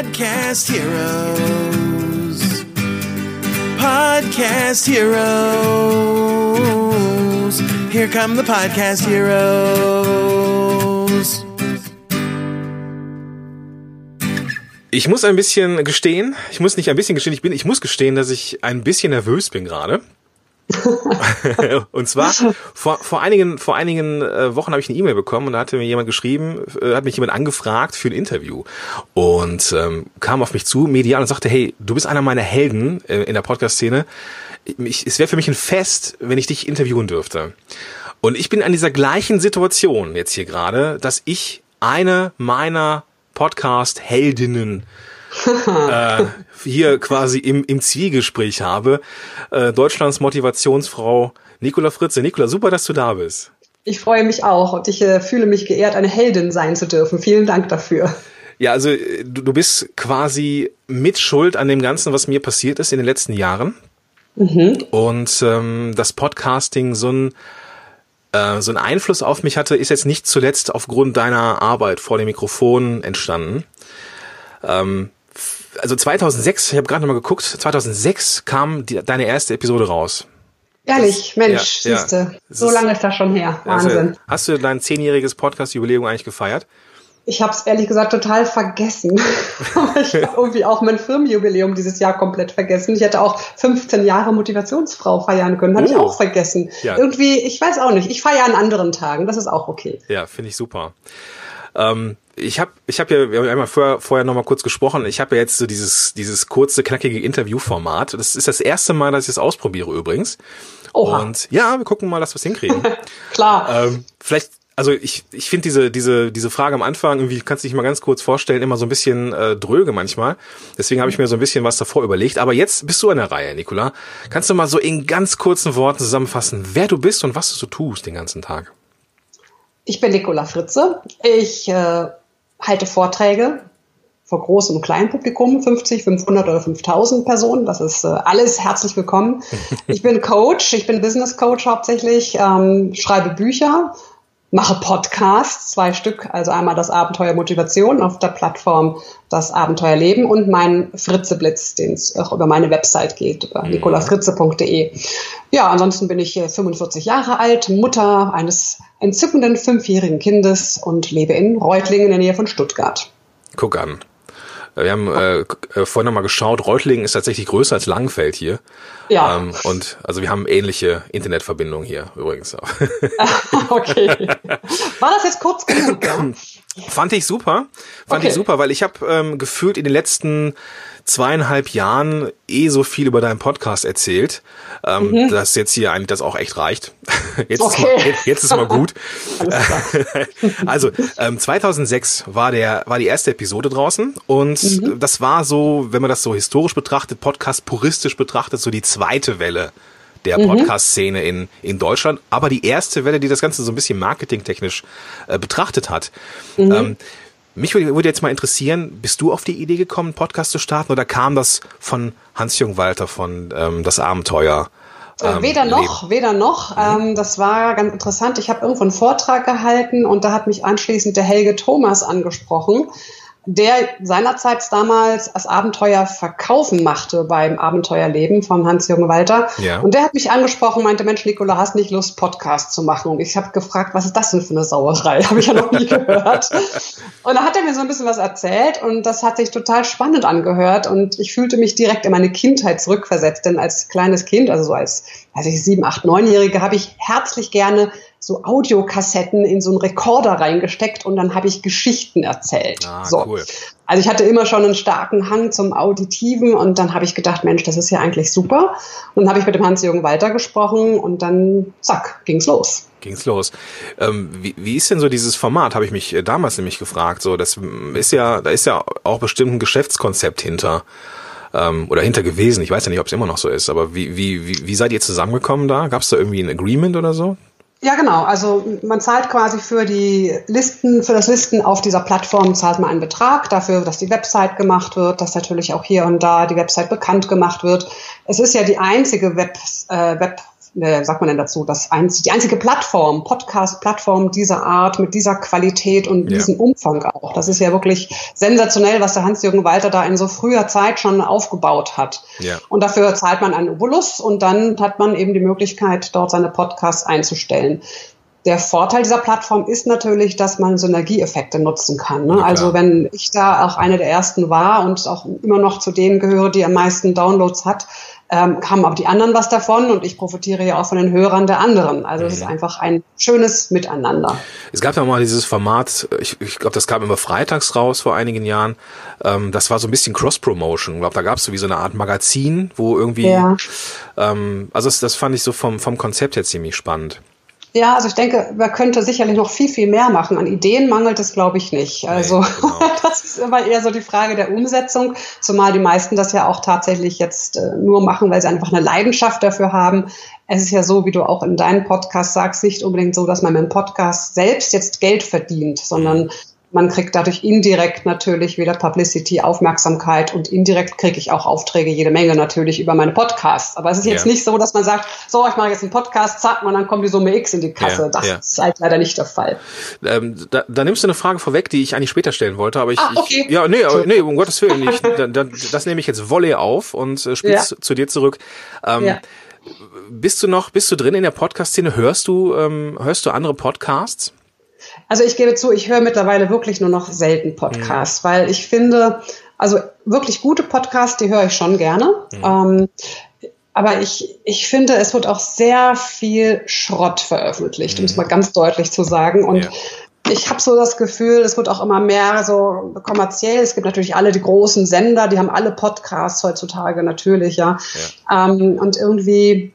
Podcast Heroes. Podcast Heroes. Here come the Podcast Heroes. Ich muss ein bisschen gestehen, ich muss nicht ein bisschen gestehen, ich bin, ich muss gestehen, dass ich ein bisschen nervös bin gerade. und zwar vor, vor einigen vor einigen äh, Wochen habe ich eine E-Mail bekommen und da hatte mir jemand geschrieben, äh, hat mich jemand angefragt für ein Interview und ähm, kam auf mich zu medial und sagte, hey, du bist einer meiner Helden äh, in der Podcast-Szene. Ich, es wäre für mich ein Fest, wenn ich dich interviewen dürfte. Und ich bin an dieser gleichen Situation jetzt hier gerade, dass ich eine meiner Podcast-Heldinnen äh, hier quasi im, im Zwiegespräch habe. Äh, Deutschlands Motivationsfrau Nicola Fritze. Nicola, super, dass du da bist. Ich freue mich auch und ich äh, fühle mich geehrt, eine Heldin sein zu dürfen. Vielen Dank dafür. Ja, also äh, du, du bist quasi mit Schuld an dem Ganzen, was mir passiert ist in den letzten Jahren. Mhm. Und ähm, das Podcasting so ein äh, so ein Einfluss auf mich hatte, ist jetzt nicht zuletzt aufgrund deiner Arbeit vor dem Mikrofon entstanden. Ähm, also 2006, ich habe gerade noch mal geguckt, 2006 kam die, deine erste Episode raus. Ehrlich, Mensch, ja, siehste, ja. so lange ist das schon her. Wahnsinn. Also, hast du dein zehnjähriges Podcast-Jubiläum eigentlich gefeiert? Ich habe es ehrlich gesagt total vergessen. ich habe irgendwie auch mein Firmenjubiläum dieses Jahr komplett vergessen. Ich hätte auch 15 Jahre Motivationsfrau feiern können. Habe oh. ich auch vergessen. Ja. Irgendwie, ich weiß auch nicht. Ich feiere an anderen Tagen. Das ist auch okay. Ja, finde ich super. Ähm, ich habe ich hab ja, wir haben ja vorher, vorher noch mal kurz gesprochen, ich habe ja jetzt so dieses, dieses kurze, knackige Interviewformat. Das ist das erste Mal, dass ich das ausprobiere übrigens. Oha. Und ja, wir gucken mal, dass wir es hinkriegen. Klar. Ähm, vielleicht also ich, ich finde diese, diese, diese Frage am Anfang, irgendwie kannst du dich mal ganz kurz vorstellen, immer so ein bisschen äh, dröge manchmal. Deswegen habe ich mir so ein bisschen was davor überlegt. Aber jetzt bist du an der Reihe, Nicola. Kannst du mal so in ganz kurzen Worten zusammenfassen, wer du bist und was du so tust den ganzen Tag? Ich bin Nicola Fritze. Ich äh, halte Vorträge vor großem und kleinem Publikum, 50, 500 oder 5000 Personen. Das ist äh, alles herzlich willkommen. Ich bin Coach, ich bin Business Coach hauptsächlich, ähm, schreibe Bücher, mache Podcasts, zwei Stück, also einmal das Abenteuer Motivation auf der Plattform das Abenteuer Leben und mein Fritzeblitz, den es auch über meine Website geht, über mhm. nicolafritze.de. Ja, ansonsten bin ich 45 Jahre alt, Mutter eines entzückenden fünfjährigen Kindes und lebe in Reutlingen in der Nähe von Stuttgart. Guck an. Wir haben äh, äh, vorhin noch mal geschaut, Reutlingen ist tatsächlich größer als Langenfeld hier. Ja. Ähm, und also wir haben ähnliche Internetverbindungen hier übrigens auch. okay. War das jetzt kurz genug? Fand ich super. Fand okay. ich super, weil ich habe ähm, gefühlt in den letzten zweieinhalb Jahren eh so viel über deinen Podcast erzählt, ähm, mhm. dass jetzt hier eigentlich das auch echt reicht. Jetzt, okay. ist, mal, jetzt, jetzt ist mal gut. also ähm, 2006 war der war die erste Episode draußen und mhm. das war so, wenn man das so historisch betrachtet, Podcast puristisch betrachtet, so die zweite Welle der mhm. Podcast-Szene in, in Deutschland, aber die erste Welle, die das Ganze so ein bisschen marketingtechnisch äh, betrachtet hat. Mhm. Ähm, mich würde jetzt mal interessieren, bist du auf die Idee gekommen, einen Podcast zu starten oder kam das von Hans-Jürgen Walter von ähm, Das Abenteuer? Äh, ähm, weder noch, leben? weder noch. Mhm. Ähm, das war ganz interessant. Ich habe irgendwo einen Vortrag gehalten und da hat mich anschließend der Helge Thomas angesprochen der seinerzeit damals das Abenteuer verkaufen machte beim Abenteuerleben von Hans-Jürgen Walter. Ja. Und der hat mich angesprochen, meinte, Mensch, Nicola, hast nicht Lust, Podcast zu machen? Und ich habe gefragt, was ist das denn für eine Sauerei? Habe ich ja noch nie gehört. Und da hat er mir so ein bisschen was erzählt und das hat sich total spannend angehört und ich fühlte mich direkt in meine Kindheit zurückversetzt, denn als kleines Kind, also so als, als ich sieben, acht, neunjährige, habe ich herzlich gerne so Audiokassetten in so einen Rekorder reingesteckt und dann habe ich Geschichten erzählt. Ah, so. Cool. Also ich hatte immer schon einen starken Hang zum Auditiven und dann habe ich gedacht, Mensch, das ist ja eigentlich super. Und dann habe ich mit dem Hans-Jürgen Walter gesprochen und dann, zack, ging's los. Ging's los. Ähm, wie, wie ist denn so dieses Format, habe ich mich äh, damals nämlich gefragt. So, das ist ja, da ist ja auch bestimmt ein Geschäftskonzept hinter ähm, oder hinter gewesen. Ich weiß ja nicht, ob es immer noch so ist, aber wie, wie, wie, wie seid ihr zusammengekommen da? Gab es da irgendwie ein Agreement oder so? Ja, genau. Also man zahlt quasi für die Listen, für das Listen auf dieser Plattform zahlt man einen Betrag dafür, dass die Website gemacht wird, dass natürlich auch hier und da die Website bekannt gemacht wird. Es ist ja die einzige Web, äh, Web äh, sagt man denn dazu, das einzige, die einzige Plattform, Podcast-Plattform dieser Art, mit dieser Qualität und Ja. diesem Umfang auch. Das ist ja wirklich sensationell, was der Hans-Jürgen Walter da in so früher Zeit schon aufgebaut hat. Ja. Und dafür zahlt man einen Obolus und dann hat man eben die Möglichkeit, dort seine Podcasts einzustellen. Der Vorteil dieser Plattform ist natürlich, dass man Synergieeffekte nutzen kann. Ne? klar. also wenn ich da auch eine der ersten war und auch immer noch zu denen gehöre, die am meisten Downloads hat, ähm, haben aber die anderen was davon und ich profitiere ja auch von den Hörern der anderen. Also es ist einfach ein schönes Miteinander. Es gab ja mal dieses Format, ich, ich glaube, das kam immer freitags raus vor einigen Jahren. Ähm, das war so ein bisschen Cross-Promotion. Ich glaube, da gab es so wie so eine Art Magazin, wo irgendwie, Ja. ähm, also das, das fand ich so vom, vom Konzept her ziemlich spannend. Ja, also ich denke, man könnte sicherlich noch viel, viel mehr machen. An Ideen mangelt es, glaube ich, nicht. Also genau. das ist immer eher so die Frage der Umsetzung, zumal die meisten das ja auch tatsächlich jetzt äh, nur machen, weil sie einfach eine Leidenschaft dafür haben. Es ist ja so, wie du auch in deinem Podcast sagst, nicht unbedingt so, dass man mit dem Podcast selbst jetzt Geld verdient, sondern man kriegt dadurch indirekt natürlich wieder Publicity, Aufmerksamkeit und indirekt kriege ich auch Aufträge, jede Menge natürlich über meine Podcasts. Aber es ist jetzt Ja. nicht so, dass man sagt, so, ich mache jetzt einen Podcast, zack, und dann kommt die Summe X in die Kasse. Ja, das ja. ist halt leider nicht der Fall. Ähm, da, da nimmst du eine Frage vorweg, die ich eigentlich später stellen wollte, aber ich, Ah, okay. ich ja, nee, nee, um Gottes Willen, ich, da, da, das nehme ich jetzt Volley auf und äh, spiel's Ja. zu, dir zurück. Ähm. Bist du noch, bist du drin in der Podcast-Szene? Hörst du, ähm, hörst du andere Podcasts? Also ich gebe zu, ich höre mittlerweile wirklich nur noch selten Podcasts, weil ich finde, also wirklich gute Podcasts, die höre ich schon gerne. Ähm, aber ich, ich finde, es wird auch sehr viel Schrott veröffentlicht, um es mal ganz deutlich zu sagen. Und Ja. ich habe so das Gefühl, es wird auch immer mehr so kommerziell. Es gibt natürlich alle die großen Sender, die haben alle Podcasts heutzutage natürlich, ja. Ähm, und irgendwie,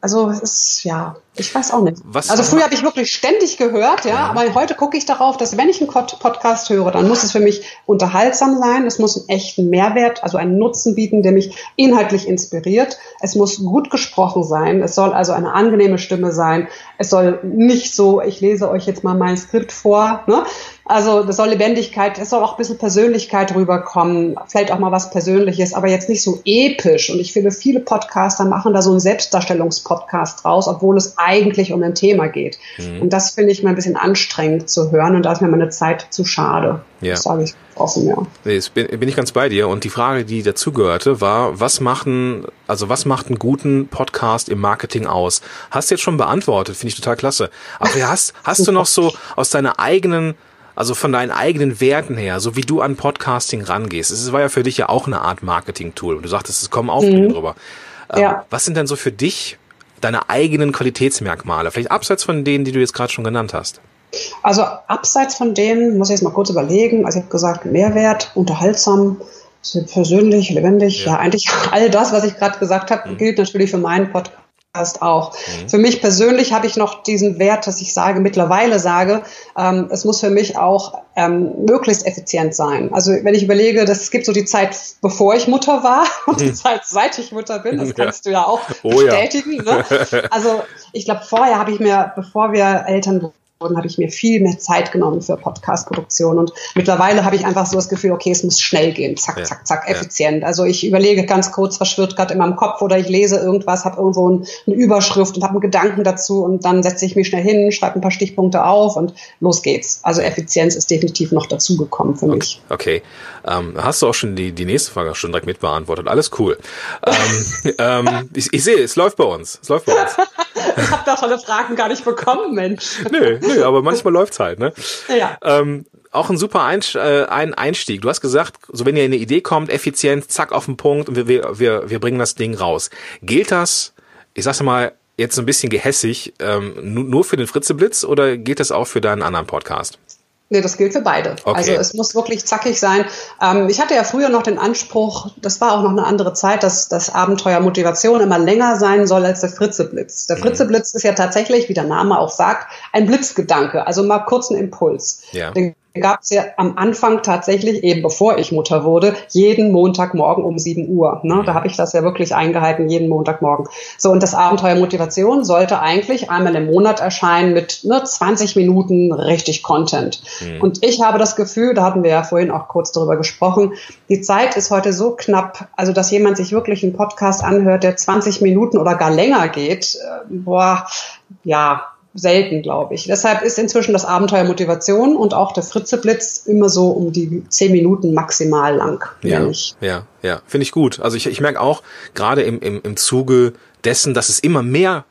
also es ist, ja, ich weiß auch nicht. Was- also früher habe ich wirklich ständig gehört, ja, aber heute gucke ich darauf, dass wenn ich einen Pod- Podcast höre, dann muss es für mich unterhaltsam sein, es muss einen echten Mehrwert, also einen Nutzen bieten, der mich inhaltlich inspiriert. Es muss gut gesprochen sein, es soll also eine angenehme Stimme sein. Es soll nicht so, ich lese euch jetzt mal mein Skript vor, ne? Also das soll Lebendigkeit, es soll auch ein bisschen Persönlichkeit rüberkommen, vielleicht auch mal was Persönliches, aber jetzt nicht so episch. Und ich finde, viele Podcaster machen da so einen Selbstdarstellungspodcast draus, obwohl es eigentlich um ein Thema geht. Mhm. Und das finde ich mal ein bisschen anstrengend zu hören und da ist mir meine Zeit zu schade. Ja. Das sage ich offen, ja. Nee, jetzt bin, bin ich ganz bei dir. Und die Frage, die dazugehörte, war, was machen, also was macht einen guten Podcast im Marketing aus? Hast du jetzt schon beantwortet, finde ich total klasse. Aber hast, hast du noch so aus deiner eigenen, also von deinen eigenen Werten her, so wie du an Podcasting rangehst? Es war ja für dich ja auch eine Art Marketing-Tool. Und du sagtest, es kommen Aufträge drüber. Ähm, Ja. Was sind denn so für dich deine eigenen Qualitätsmerkmale? Vielleicht abseits von denen, die du jetzt gerade schon genannt hast. Also abseits von dem muss ich jetzt mal kurz überlegen. Also ich habe gesagt, Mehrwert, unterhaltsam, persönlich, lebendig. Ja, eigentlich all das, was ich gerade gesagt habe, gilt natürlich für meinen Podcast auch. Für mich persönlich habe ich noch diesen Wert, dass ich sage, mittlerweile sage, ähm, es muss für mich auch ähm, möglichst effizient sein. Also wenn ich überlege, dass es gibt so die Zeit, bevor ich Mutter war und die Zeit, seit ich Mutter bin, das Ja. kannst du ja auch Oh ja. bestätigen. Ne? Also ich glaube, vorher habe ich mir, bevor wir Eltern wurden, habe ich mir viel mehr Zeit genommen für Podcast-Produktion. Und mittlerweile habe ich einfach so das Gefühl, okay, es muss schnell gehen. Zack, Ja. zack, zack, Ja. effizient. Also ich überlege ganz kurz, was schwirrt gerade in meinem Kopf oder ich lese irgendwas, habe irgendwo ein, eine Überschrift und habe einen Gedanken dazu und dann setze ich mich schnell hin, schreibe ein paar Stichpunkte auf und los geht's. Also Effizienz ist definitiv noch dazugekommen für mich. Okay. Ähm, hast du auch schon die, die nächste Frage schon direkt mitbeantwortet. Alles cool. ähm, ähm, ich, ich sehe, es läuft bei uns. Es läuft bei uns. Ich habe da tolle Fragen gar nicht bekommen, Mensch. Nö, nö, aber manchmal läuft's halt, ne? Ja. Ähm, auch ein super äh, ein Einstieg. Du hast gesagt, so wenn ihr eine Idee kommt, effizient, zack auf den Punkt und wir, wir, wir, wir bringen das Ding raus. Gilt das, ich sag's mal, jetzt so ein bisschen gehässig, ähm, nu- nur für den Fritzeblitz oder gilt das auch für deinen anderen Podcast? Nee, das gilt für beide. Okay. Also es muss wirklich zackig sein. Ähm, ich hatte ja früher noch den Anspruch, das war auch noch eine andere Zeit, dass das Abenteuer Motivation immer länger sein soll als der Fritzeblitz. Mhm. Der Fritzeblitz ist ja tatsächlich, wie der Name auch sagt, ein Blitzgedanke, also mal kurz ein Impuls. Ja. Der gab es ja am Anfang tatsächlich, eben bevor ich Mutter wurde, jeden Montagmorgen um 7 Uhr. Ne? Da habe ich das ja wirklich eingehalten, jeden Montagmorgen. So, und das Abenteuer Motivation sollte eigentlich einmal im Monat erscheinen mit ne, 20 Minuten richtig Content. Mhm. Und ich habe das Gefühl, da hatten wir ja vorhin auch kurz darüber gesprochen, die Zeit ist heute so knapp, also dass jemand sich wirklich einen Podcast anhört, der 20 Minuten oder gar länger geht, äh, boah, ja, selten, glaube ich. Deshalb ist inzwischen das Abenteuer Motivation und auch der Fritzeblitz immer so um die zehn Minuten maximal lang. Ja, ja, ja, finde ich gut. Also ich, ich merke auch gerade im, im, im Zuge dessen, dass es immer mehr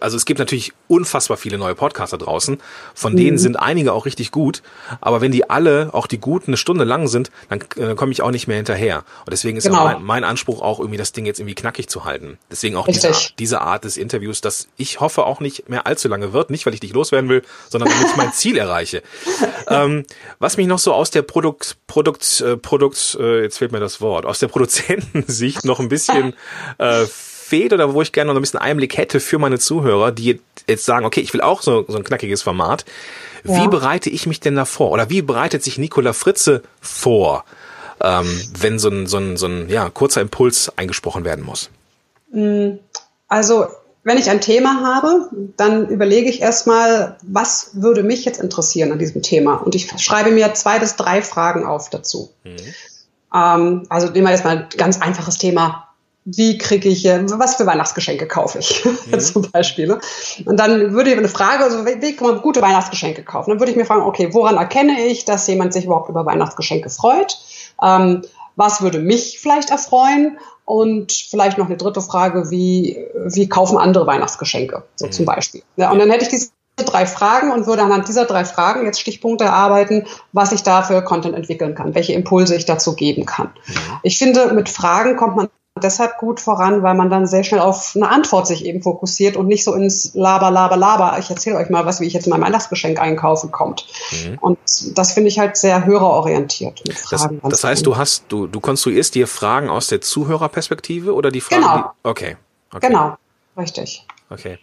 also es gibt natürlich unfassbar viele neue Podcaster draußen, von mhm. denen sind einige auch richtig gut, aber wenn die alle, auch die guten, eine Stunde lang sind, dann äh, komme ich auch nicht mehr hinterher. Und deswegen ist genau. mein, mein, Anspruch auch irgendwie das Ding jetzt irgendwie knackig zu halten. Deswegen auch diese, diese Art des Interviews, dass ich hoffe auch nicht mehr allzu lange wird, nicht weil ich dich loswerden will, sondern damit ich mein Ziel erreiche. ähm, was mich noch so aus der Produkt, Produkt, äh, Produkt, äh, jetzt fehlt mir das Wort, aus der Produzentensicht noch ein bisschen äh, fehlt oder wo ich gerne noch ein bisschen Einblick hätte für meine Zuhörer, die jetzt sagen, okay, ich will auch so, so ein knackiges Format. Ja. Wie bereite ich mich denn da vor? Oder wie bereitet sich Nicola Fritze vor, ähm, wenn so ein, so, ein, so ein ja, kurzer Impuls eingesprochen werden muss? Mm, also wenn ich ein Thema habe, dann überlege ich erstmal, was würde mich jetzt interessieren an diesem Thema? Und ich schreibe mir zwei bis drei Fragen auf dazu. Mhm. Ähm, also nehmen wir jetzt mal ein ganz einfaches Thema wie kriege ich, was für Weihnachtsgeschenke kaufe ich mhm. zum Beispiel. Ne? Und dann würde ich eine Frage, also wie kann man gute Weihnachtsgeschenke kaufen? Dann würde ich mir fragen, okay, woran erkenne ich, dass jemand sich überhaupt über Weihnachtsgeschenke freut? Ähm, was würde mich vielleicht erfreuen? Und vielleicht noch eine dritte Frage, wie, wie kaufen andere Weihnachtsgeschenke, so mhm. zum Beispiel. Ja, und dann hätte ich diese drei Fragen und würde anhand dieser drei Fragen jetzt Stichpunkte erarbeiten, was ich da für Content entwickeln kann, welche Impulse ich dazu geben kann. Mhm. Ich finde, mit Fragen kommt man deshalb gut voran, weil man dann sehr schnell auf eine Antwort sich eben fokussiert und nicht so ins Laber, Laber, Laber. Ich erzähle euch mal was, wie ich jetzt mein Weihnachtsgeschenk einkaufen kommt. Mhm. Und das finde ich halt sehr hörerorientiert. Mit Fragen das, das heißt, du hast, du, du konstruierst dir Fragen aus der Zuhörerperspektive oder die Fragen? Genau. Die, okay. okay. Genau. Richtig. Okay.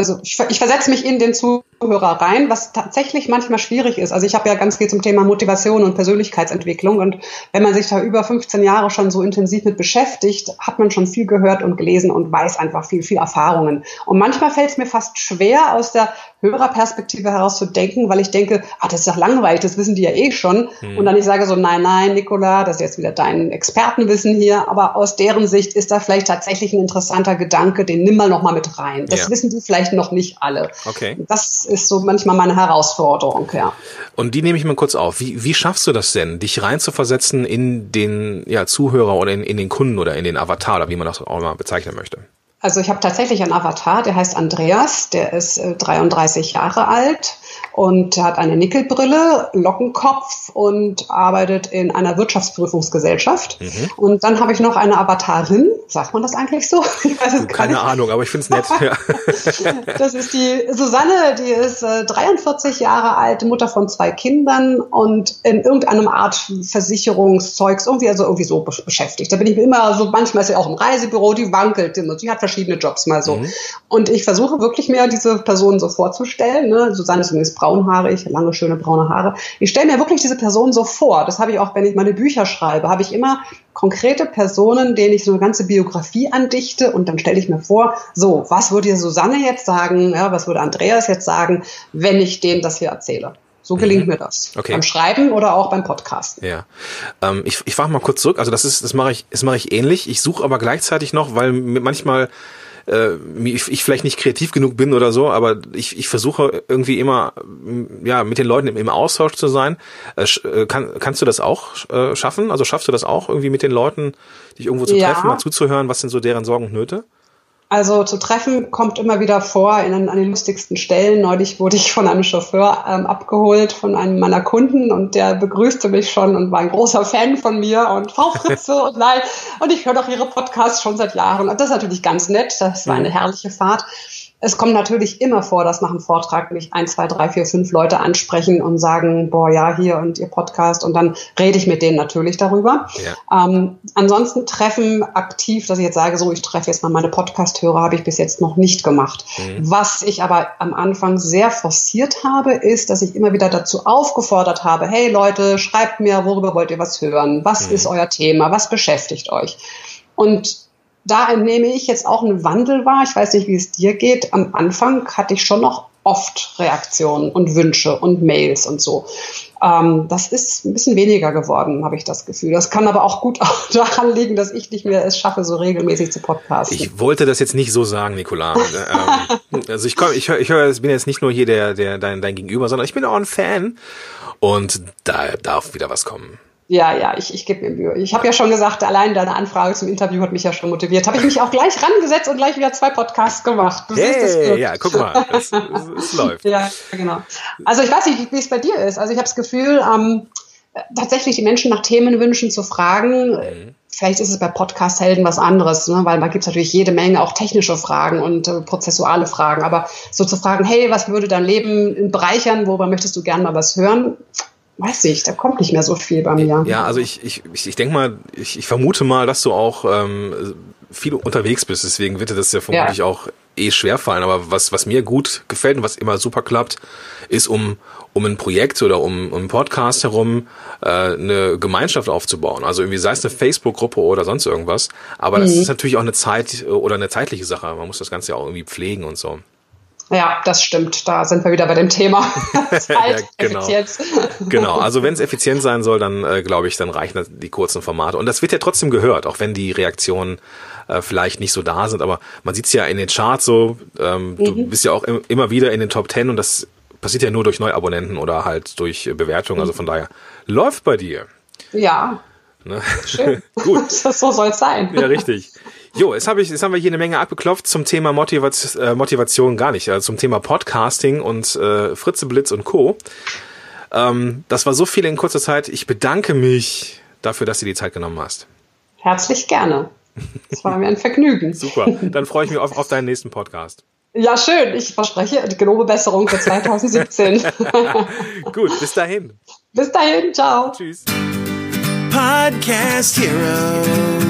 Also ich, ich versetze mich in den Zuhörer rein, was tatsächlich manchmal schwierig ist. Also ich habe ja ganz viel zum Thema Motivation und Persönlichkeitsentwicklung und wenn man sich da über 15 Jahre schon so intensiv mit beschäftigt, hat man schon viel gehört und gelesen und weiß einfach viel, viel Erfahrungen. Und manchmal fällt es mir fast schwer, aus der Hörerperspektive heraus zu denken, weil ich denke, ah, das ist doch langweilig, das wissen die ja eh schon. Hm. Und dann ich sage so, nein, nein, Nicola, das ist jetzt wieder dein Expertenwissen hier, aber aus deren Sicht ist da vielleicht tatsächlich ein interessanter Gedanke, den nimm mal noch mal mit rein. Das ja. wissen die vielleicht noch nicht alle. Okay. Das ist so manchmal meine Herausforderung, ja. Und die nehme ich mal kurz auf. Wie, wie schaffst du das denn, dich reinzuversetzen in den ja, Zuhörer oder in, in den Kunden oder in den Avatar oder wie man das auch immer bezeichnen möchte? Also ich habe tatsächlich einen Avatar, der heißt Andreas, der ist äh, 33 Jahre alt und hat eine Nickelbrille, Lockenkopf und arbeitet in einer Wirtschaftsprüfungsgesellschaft. Mhm. Und dann habe ich noch eine Avatarin, sagt man das eigentlich so? Keine nicht. Ahnung, aber ich finde es nett. Ja. das ist die Susanne, die ist äh, 43 Jahre alt, Mutter von zwei Kindern und in irgendeinem Art Versicherungszeugs irgendwie also irgendwie so beschäftigt. Da bin ich immer so, manchmal ist sie auch im Reisebüro, die wankelt immer, sie hat verschiedene Jobs mal so. Mhm. Und ich versuche wirklich mir diese Person so vorzustellen. Ne? Susanne ist übrigens braunhaarig, lange, schöne braune Haare. Ich stelle mir wirklich diese Person so vor. Das habe ich auch, wenn ich meine Bücher schreibe, habe ich immer konkrete Personen, denen ich so eine ganze Biografie andichte und dann stelle ich mir vor, so, was würde Susanne jetzt sagen, ja, was würde Andreas jetzt sagen, wenn ich denen das hier erzähle? So gelingt mhm. mir das. Okay. Beim Schreiben oder auch beim Podcasten. Ja. Ähm, ich ich frage mal kurz zurück. Also das ist, das mache ich, das mache ich ähnlich. Ich suche aber gleichzeitig noch, weil manchmal äh, ich, ich vielleicht nicht kreativ genug bin oder so, aber ich, ich versuche irgendwie immer ja mit den Leuten im, im Austausch zu sein. Äh, äh, kann, kannst du das auch äh, schaffen? Also schaffst du das auch irgendwie mit den Leuten, dich irgendwo zu ja. treffen, mal zuzuhören, was sind so deren Sorgen und Nöte? Also zu treffen kommt immer wieder vor in, an den lustigsten Stellen. Neulich wurde ich von einem Chauffeur ähm, abgeholt, von einem meiner Kunden und der begrüßte mich schon und war ein großer Fan von mir und Frau Fritze und nein. Und ich höre doch Ihre Podcasts schon seit Jahren. Und das ist natürlich ganz nett. Das war eine mhm. herrliche Fahrt. Es kommt natürlich immer vor, dass nach einem Vortrag mich ein, zwei, drei, vier, fünf Leute ansprechen und sagen, boah, ja, hier und ihr Podcast und dann rede ich mit denen natürlich darüber. Ja. Ähm, ansonsten Treffen aktiv, dass ich jetzt sage, so, ich treffe jetzt mal meine Podcast-Hörer, habe ich bis jetzt noch nicht gemacht. Mhm. Was ich aber am Anfang sehr forciert habe, ist, dass ich immer wieder dazu aufgefordert habe, hey Leute, schreibt mir, worüber wollt ihr was hören? Was mhm. ist euer Thema? Was beschäftigt euch? Und da entnehme ich jetzt auch einen Wandel wahr. Ich weiß nicht, wie es dir geht. Am Anfang hatte ich schon noch oft Reaktionen und Wünsche und Mails und so. Ähm, das ist ein bisschen weniger geworden, habe ich das Gefühl. Das kann aber auch gut daran liegen, dass ich nicht mehr es schaffe, so regelmäßig zu podcasten. Ich wollte das jetzt nicht so sagen, Nicola. ähm, also ich komm, ich höre, ich, hör, ich bin jetzt nicht nur hier der, der dein, dein Gegenüber, sondern ich bin auch ein Fan und da darf wieder was kommen. Ja, ja, ich, ich gebe mir Mühe. Ich habe ja schon gesagt, allein deine Anfrage zum Interview hat mich ja schon motiviert. Habe ich mich auch gleich rangesetzt und gleich wieder zwei Podcasts gemacht. Du hey, ja, guck mal, es, es, es, läuft. Ja, genau. Also ich weiß nicht, wie es bei dir ist. Also ich habe das Gefühl, ähm, tatsächlich die Menschen nach Themenwünschen zu fragen. Mhm. Vielleicht ist es bei Podcast-Helden was anderes, ne? weil da gibt es natürlich jede Menge auch technische Fragen und äh, prozessuale Fragen. Aber so zu fragen, hey, was würde dein Leben bereichern, worüber möchtest du gerne mal was hören? Weiß ich, da kommt nicht mehr so viel bei mir. Ja, also ich, ich, ich denke mal, ich, ich vermute mal, dass du auch ähm, viel unterwegs bist, deswegen wird dir das ja vermutlich ja. auch eh schwerfallen. Aber was, was mir gut gefällt und was immer super klappt, ist um, um ein Projekt oder um, um einen Podcast herum äh, eine Gemeinschaft aufzubauen. Also irgendwie sei es eine Facebook-Gruppe oder sonst irgendwas. Aber mhm. das ist natürlich auch eine Zeit oder eine zeitliche Sache. Man muss das Ganze ja auch irgendwie pflegen und so. Ja, das stimmt. Da sind wir wieder bei dem Thema Zeit, ja, genau. Effizienz. genau, also wenn es effizient sein soll, dann äh, glaube ich, dann reichen die kurzen Formate. Und das wird ja trotzdem gehört, auch wenn die Reaktionen äh, vielleicht nicht so da sind. Aber man sieht es ja in den Charts so, ähm, mhm. du bist ja auch im, immer wieder in den Top Ten und das passiert ja nur durch Neuabonnenten oder halt durch Bewertungen. Also von daher läuft bei dir. Ja. Ne? Schön. Gut. so soll es sein. Ja, richtig. Jo, jetzt, hab ich, jetzt haben wir hier eine Menge abgeklopft zum Thema Motivation, äh, Motivation gar nicht, also zum Thema Podcasting und äh, Fritze Blitz und Co. Ähm, das war so viel in kurzer Zeit. Ich bedanke mich dafür, dass du die Zeit genommen hast. Herzlich gerne. Das war mir ein Vergnügen. Super. Dann freue ich mich auf, auf deinen nächsten Podcast. Ja, schön. Ich verspreche gelobe Besserung für 2017. Gut, bis dahin. Bis dahin. Ciao. Tschüss. Podcast Heroes.